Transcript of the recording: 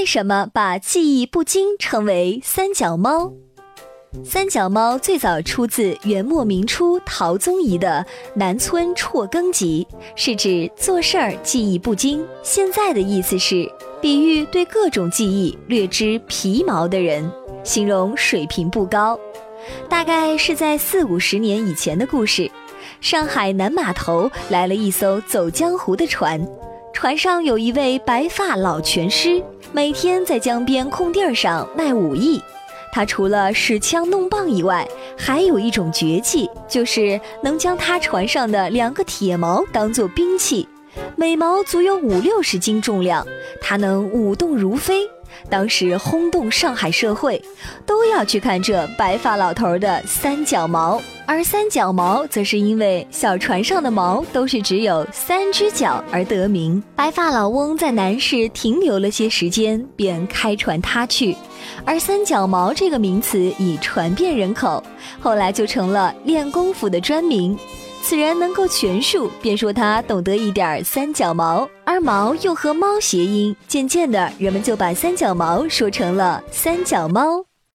为什么把记忆不精称为三脚猫？三脚猫最早出自元末明初陶宗仪的《南村辍耕集》，是指做事儿记忆不精。现在的意思是比喻对各种记忆略知皮毛的人，形容水平不高。大概是在四五十年以前的故事。上海南码头来了一艘走江湖的船，船上有一位白发老拳师，每天在江边空地上卖武艺。他除了使枪弄棒以外，还有一种绝技，就是能将他船上的两个铁锚当做兵器，每毛足有五六十斤重量，它能舞动如飞。当时轰动上海社会，都要去看这白发老头的三脚毛。而三脚毛则是因为小船上的毛都是只有三只脚而得名。白发老翁在南市停留了些时间，便开船他去。而三脚毛这个名词已传遍人口，后来就成了练功夫的专名。此人能够拳术，便说他懂得一点三脚毛，而毛又和猫谐音，渐渐的，人们就把三脚毛说成了三脚猫。